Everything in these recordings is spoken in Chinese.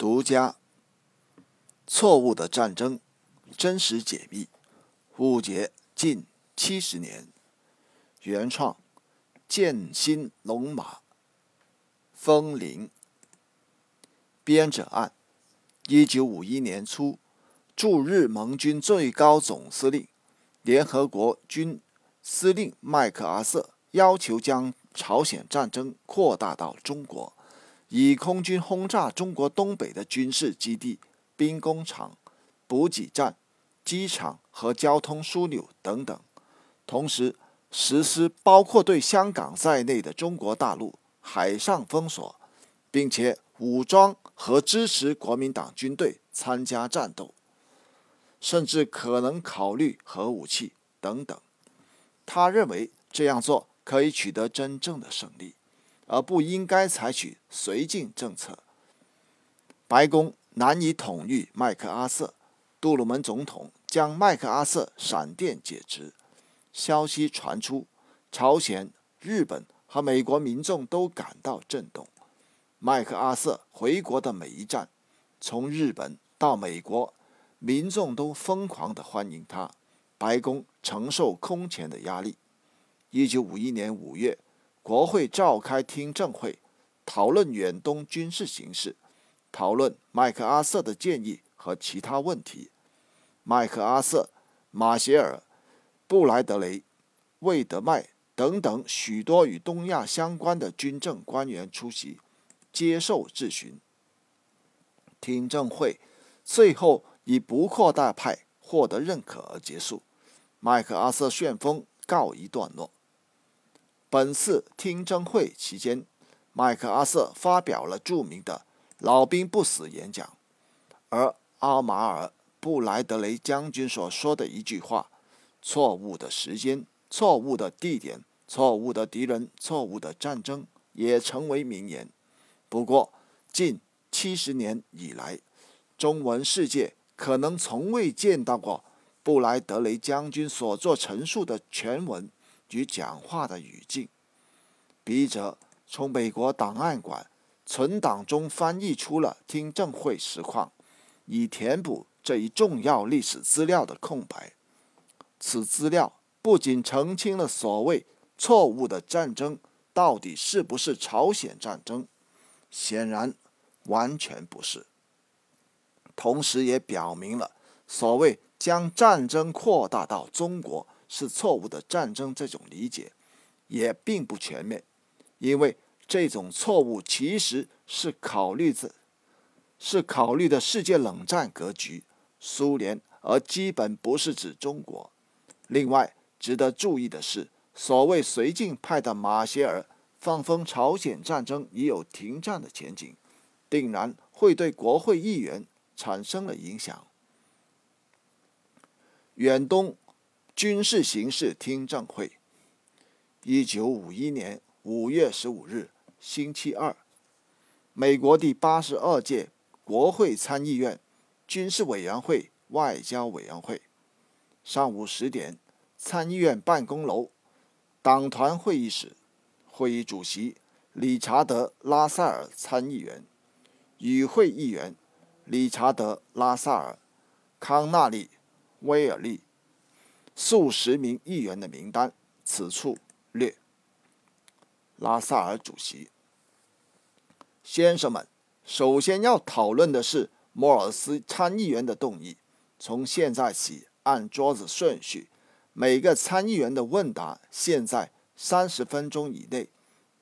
独家错误的战争真实解密，误解近七十年。原创剑心龙马风铃。编者按：一九五一年初，驻日盟军最高总司令、联合国军司令麦克阿瑟要求将朝鲜战争扩大到中国。以空军轰炸中国东北的军事基地、兵工厂、补给站、机场和交通枢纽等等，同时实施包括对香港在内的中国大陆海上封锁，并且武装和支持国民党军队参加战斗，甚至可能考虑核武器等等。他认为这样做可以取得真正的胜利。而不应该采取绥靖政策。白宫难以统御麦克阿瑟，杜鲁门总统将麦克阿瑟闪电解职。消息传出，朝鲜、日本和美国民众都感到震动。麦克阿瑟回国的每一站，从日本到美国，民众都疯狂地欢迎他。白宫承受空前的压力。一九五一年五月。国会召开听证会，讨论远东军事形势，讨论麦克阿瑟的建议和其他问题。麦克阿瑟、马歇尔、布莱德雷、魏德迈等等许多与东亚相关的军政官员出席，接受质询。听证会最后以不扩大派获得认可而结束，麦克阿瑟旋风告一段落。本次听证会期间，麦克阿瑟发表了著名的“老兵不死”演讲，而阿马尔·布莱德雷将军所说的一句话：“错误的时间、错误的地点、错误的敌人、错误的战争”也成为名言。不过，近七十年以来，中文世界可能从未见到过布莱德雷将军所做陈述的全文。与讲话的语境，笔者从美国档案馆存档中翻译出了听证会实况，以填补这一重要历史资料的空白。此资料不仅澄清了所谓错误的战争到底是不是朝鲜战争，显然完全不是，同时也表明了所谓将战争扩大到中国。是错误的战争，这种理解也并不全面，因为这种错误其实是考虑自，是考虑的世界冷战格局，苏联，而基本不是指中国。另外，值得注意的是，所谓绥靖派的马歇尔放风朝鲜战争已有停战的前景，定然会对国会议员产生了影响。远东。军事形势听证会，一九五一年五月十五日，星期二，美国第八十二届国会参议院军事委员会外交委员会，上午十点，参议院办公楼党团会议室，会议主席理查德·拉塞尔参议员，与会议员理查德·拉塞尔、康纳利、威尔利。数十名议员的名单，此处略。拉萨尔主席，先生们，首先要讨论的是莫尔斯参议员的动议。从现在起，按桌子顺序，每个参议员的问答现在三十分钟以内。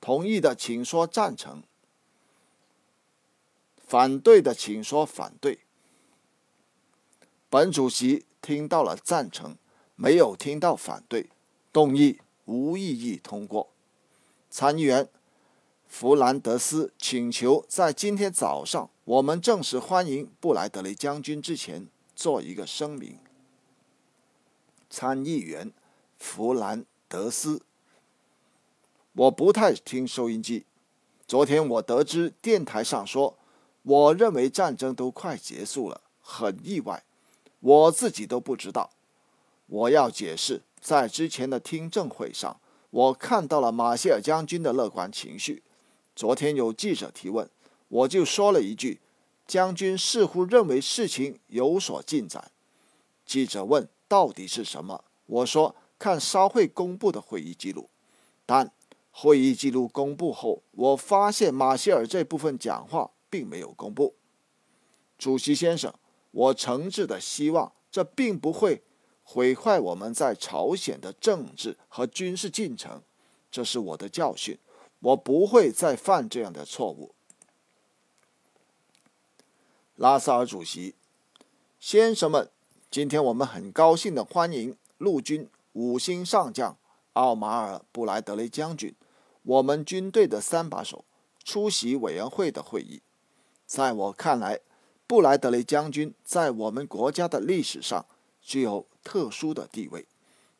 同意的请说赞成，反对的请说反对。本主席听到了赞成。没有听到反对，动议无异议通过。参议员弗兰德斯请求在今天早上我们正式欢迎布莱德雷将军之前做一个声明。参议员弗兰德斯，我不太听收音机。昨天我得知电台上说，我认为战争都快结束了，很意外，我自己都不知道。我要解释，在之前的听证会上，我看到了马歇尔将军的乐观情绪。昨天有记者提问，我就说了一句：“将军似乎认为事情有所进展。记者问：“到底是什么？”我说：“看稍会公布的会议记录。”但会议记录公布后，我发现马歇尔这部分讲话并没有公布。主席先生，我诚挚的希望这并不会毁坏我们在朝鲜的政治和军事进程。这是我的教训，我不会再犯这样的错误。拉萨尔主席，先生们。今天我们很高兴地欢迎陆军五星上将奥马尔·布莱德雷将军，我们军队的三把手，出席委员会的会议。在我看来，布莱德雷将军在我们国家的历史上具有特殊的地位。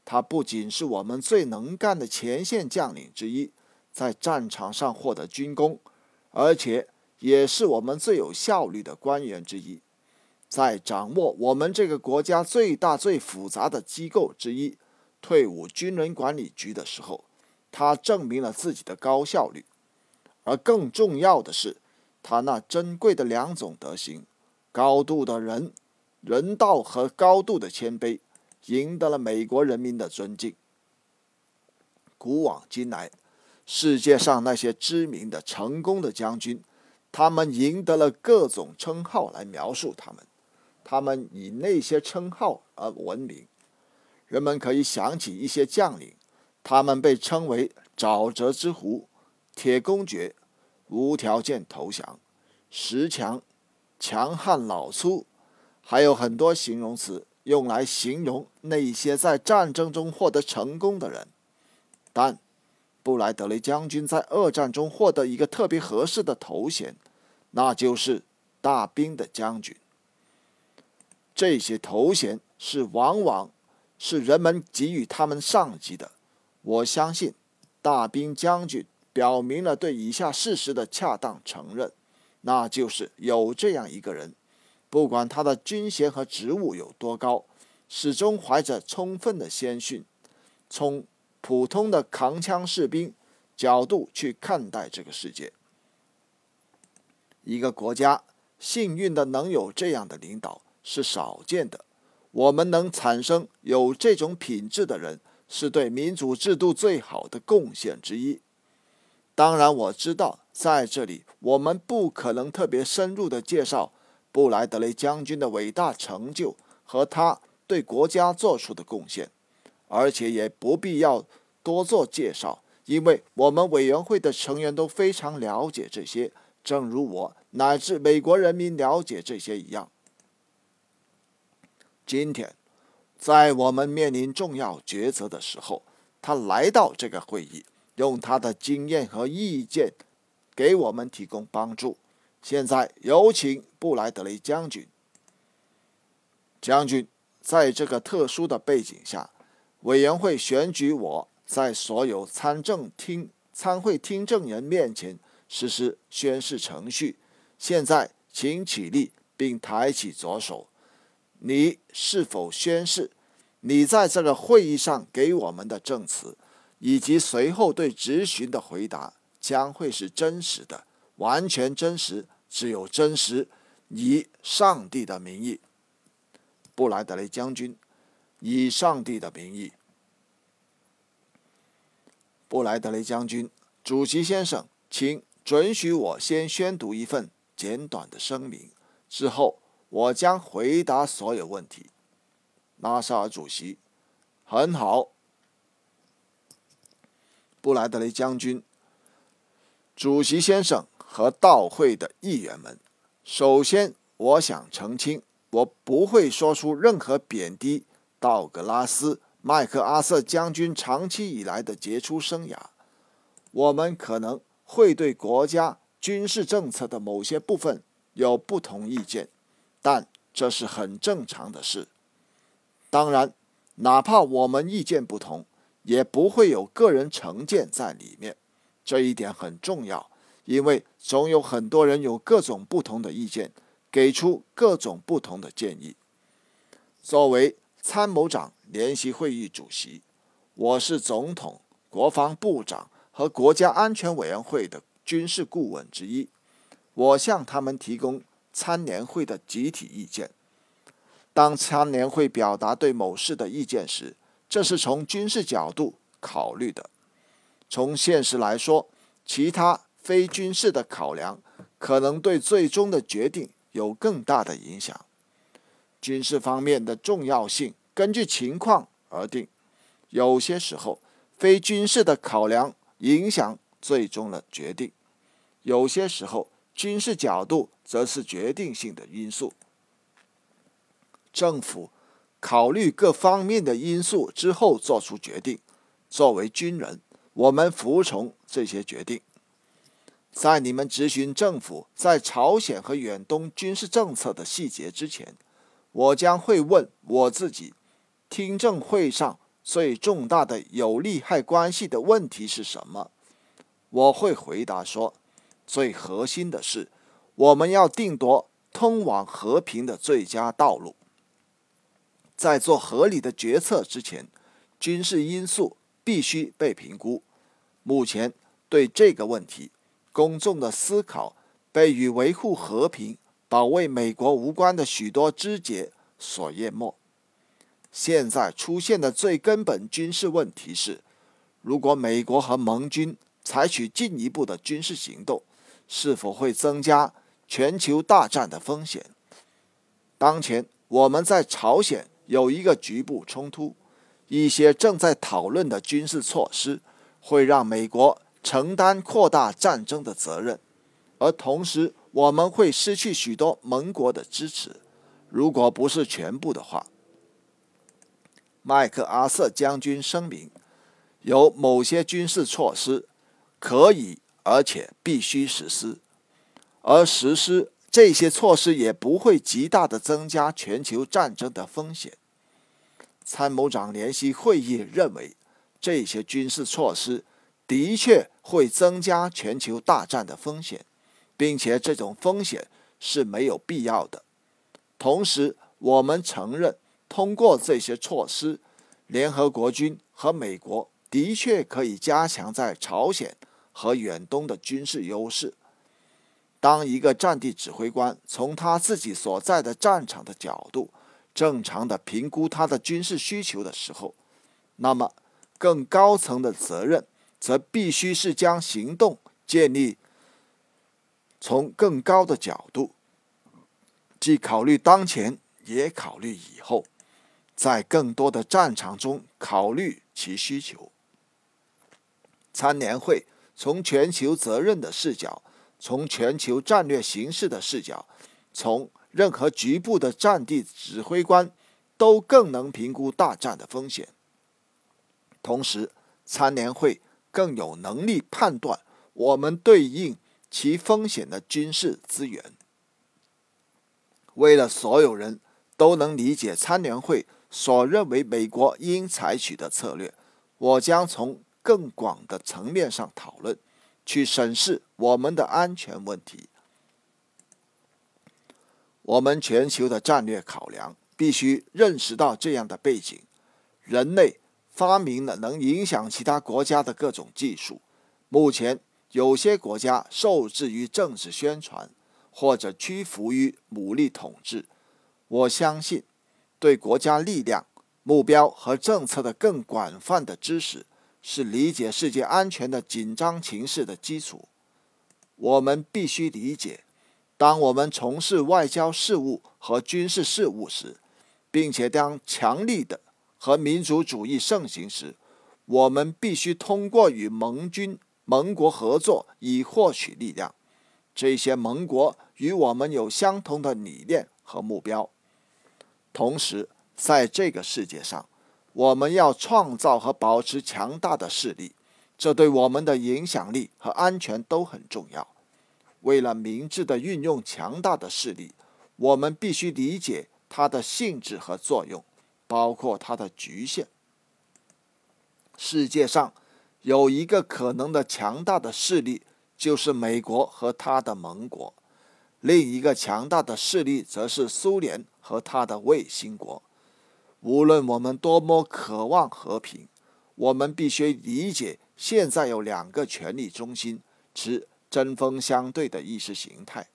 他不仅是我们最能干的前线将领之一，在战场上获得军功，而且也是我们最有效率的官员之一。在掌握我们这个国家最大最复杂的机构之一——退伍军人管理局的时候，他证明了自己的高效率。而更重要的是，他那珍贵的两种德行：高度的人人道和高度的谦卑，赢得了美国人民的尊敬。古往今来，世界上那些知名的、成功的将军，他们赢得了各种称号来描述他们。他们以那些称号而闻名，人们可以想起一些将领，他们被称为“沼泽之狐”、“铁公爵”、“无条件投降”、“石强”、“强悍老粗”，还有很多形容词用来形容那些在战争中获得成功的人。但布莱德雷将军在二战中获得一个特别合适的头衔，那就是“大兵的将军”。这些头衔是往往是人们给予他们上级的。我相信，大兵将军表明了对以下事实的恰当承认，那就是有这样一个人，不管他的军衔和职务有多高，始终怀着充分的先训，从普通的扛枪士兵角度去看待这个世界。一个国家幸运的能有这样的领导。是少见的，我们能产生有这种品质的人，是对民主制度最好的贡献之一。当然，我知道在这里我们不可能特别深入的介绍布莱德雷将军的伟大成就和他对国家做出的贡献，而且也不必要多做介绍，因为我们委员会的成员都非常了解这些，正如我乃至美国人民了解这些一样。今天，在我们面临重要抉择的时候，他来到这个会议，用他的经验和意见给我们提供帮助。现在有请布莱德雷将军。将军，在这个特殊的背景下，委员会选举我在所有参政听参会听证人面前实施宣誓程序。现在，请起立并抬起左手。你是否宣誓，你在这个会议上给我们的证词，以及随后对质询的回答，将会是真实的，完全真实，只有真实，以上帝的名义，布莱德雷将军，以上帝的名义，布莱德雷将军，主席先生，请准许我先宣读一份简短的声明，之后。我将回答所有问题，拉萨尔主席，很好。布莱德雷将军，主席先生和到会的议员们，首先我想澄清，我不会说出任何贬低道格拉斯·麦克阿瑟将军长期以来的杰出生涯。我们可能会对国家军事政策的某些部分有不同意见。但这是很正常的事。当然，哪怕我们意见不同，也不会有个人成见在里面。这一点很重要，因为总有很多人有各种不同的意见，给出各种不同的建议。作为参谋长联席会议主席，我是总统、国防部长和国家安全委员会的军事顾问之一。我向他们提供。参联会的集体意见。当参联会表达对某事的意见时，这是从军事角度考虑的。从现实来说，其他非军事的考量可能对最终的决定有更大的影响。军事方面的重要性根据情况而定，有些时候非军事的考量影响最终的决定，有些时候军事角度则是决定性的因素。政府考虑各方面的因素之后做出决定。作为军人，我们服从这些决定。在你们执行政府在朝鲜和远东军事政策的细节之前，我将会问我自己：听证会上最重大的有利害关系的问题是什么？我会回答说：最核心的是，我们要定夺通往和平的最佳道路。在做合理的决策之前，军事因素必须被评估。目前对这个问题，公众的思考被与维护和平、保卫美国无关的许多枝节所淹没。现在出现的最根本军事问题是：如果美国和盟军采取进一步的军事行动，是否会增加全球大战的风险？当前我们在朝鲜。有一个局部冲突，一些正在讨论的军事措施会让美国承担扩大战争的责任，而同时我们会失去许多盟国的支持，如果不是全部的话。麦克阿瑟将军声明，有某些军事措施可以而且必须实施，而实施。这些措施也不会极大的增加全球战争的风险。参谋长联席会议认为，这些军事措施的确会增加全球大战的风险，并且这种风险是没有必要的。同时，我们承认，通过这些措施，联合国军和美国的确可以加强在朝鲜和远东的军事优势。当一个战地指挥官从他自己所在的战场的角度正常的评估他的军事需求的时候，那么更高层的责任则必须是将行动建立从更高的角度，既考虑当前，也考虑以后，在更多的战场中考虑其需求。参联会从全球责任的视角。从全球战略形势的视角，从任何局部的战地指挥官都更能评估大战的风险。同时，参联会更有能力判断我们对应其风险的军事资源。为了所有人都能理解参联会所认为美国应采取的策略，我将从更广的层面上讨论。去审视我们的安全问题。我们全球的战略考量必须认识到这样的背景：人类发明了能影响其他国家的各种技术。目前，有些国家受制于政治宣传，或者屈服于武力统治。我相信，对国家力量、目标和政策的更广泛的知识。是理解世界安全的紧张情势的基础。我们必须理解，当我们从事外交事务和军事事务时，并且当强力的和民族主义盛行时，我们必须通过与盟军、盟国合作以获取力量。这些盟国与我们有相同的理念和目标。同时，在这个世界上。我们要创造和保持强大的势力，这对我们的影响力和安全都很重要。为了明智地运用强大的势力，我们必须理解它的性质和作用，包括它的局限。世界上有一个可能的强大的势力，就是美国和他的盟国；另一个强大的势力则是苏联和他的卫星国。无论我们多么渴望和平，我们必须理解，现在有两个权力中心持针锋相对的意识形态。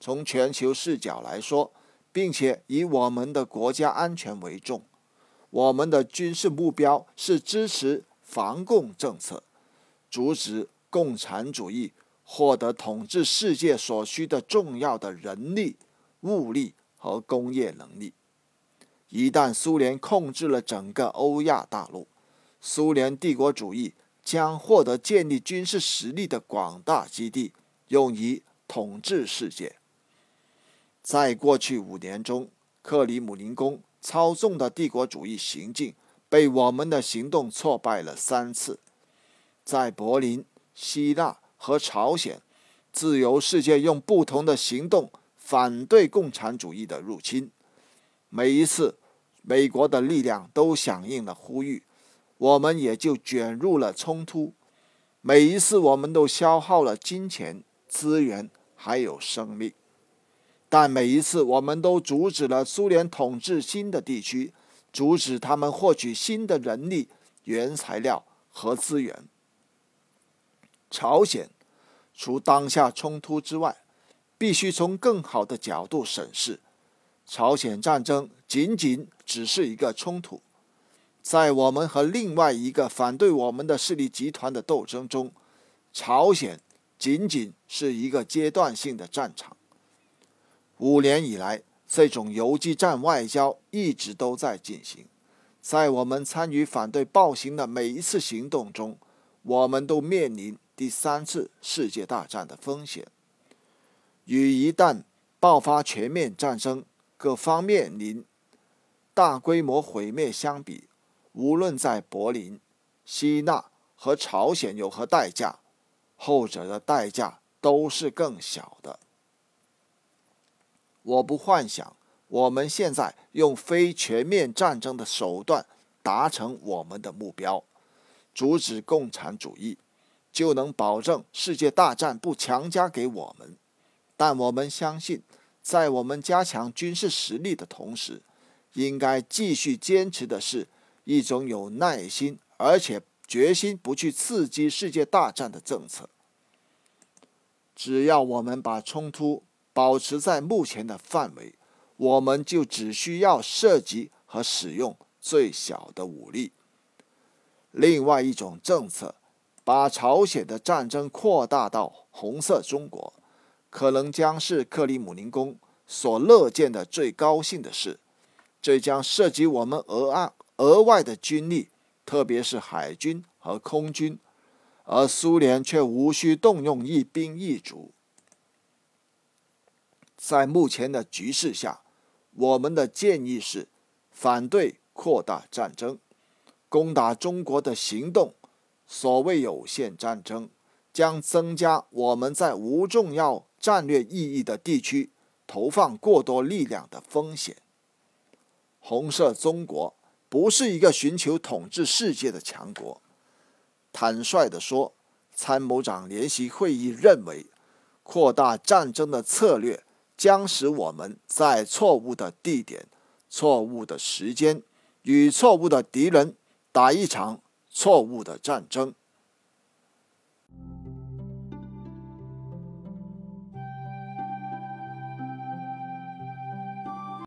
从全球视角来说，并且以我们的国家安全为重，我们的军事目标是支持防共政策，阻止共产主义获得统治世界所需的重要的人力、物力和工业能力。一旦苏联控制了整个欧亚大陆，苏联帝国主义将获得建立军事实力的广大基地，用于统治世界。在过去五年中，克里姆林宫操纵的帝国主义行径被我们的行动挫败了三次。在柏林、希腊和朝鲜，自由世界用不同的行动反对共产主义的入侵。每一次，美国的力量都响应了呼吁，我们也就卷入了冲突。每一次，我们都消耗了金钱、资源，还有生命。但每一次，我们都阻止了苏联统治新的地区，阻止他们获取新的人力、原材料和资源。朝鲜，除当下冲突之外，必须从更好的角度审视。朝鲜战争仅仅只是一个冲突，在我们和另外一个反对我们的势力集团的斗争中，朝鲜仅仅是一个阶段性的战场。五年以来，这种游击战外交一直都在进行。在我们参与反对暴行的每一次行动中，我们都面临第三次世界大战的风险。与一旦爆发全面战争，各方面临大规模毁灭相比，无论在柏林、希腊和朝鲜有何代价，后者的代价都是更小的。我不幻想我们现在用非全面战争的手段达成我们的目标，阻止共产主义，就能保证世界大战不强加给我们。但我们相信。在我们加强军事实力的同时，应该继续坚持的是一种有耐心而且决心不去刺激世界大战的政策。只要我们把冲突保持在目前的范围，我们就只需要涉及和使用最小的武力。另外一种政策，把朝鲜的战争扩大到红色中国。可能将是克里姆林宫所乐见的最高兴的事。这将涉及我们额外额外的军力，特别是海军和空军，而苏联却无需动用一兵一卒。在目前的局势下，我们的建议是反对扩大战争、攻打中国的行动。所谓有限战争，将增加我们在无重要。战略意义的地区投放过多力量的风险。红色中国不是一个寻求统治世界的强国。坦率地说，参谋长联席会议认为，扩大战争的策略将使我们在错误的地点错误的时间与错误的敌人打一场错误的战争。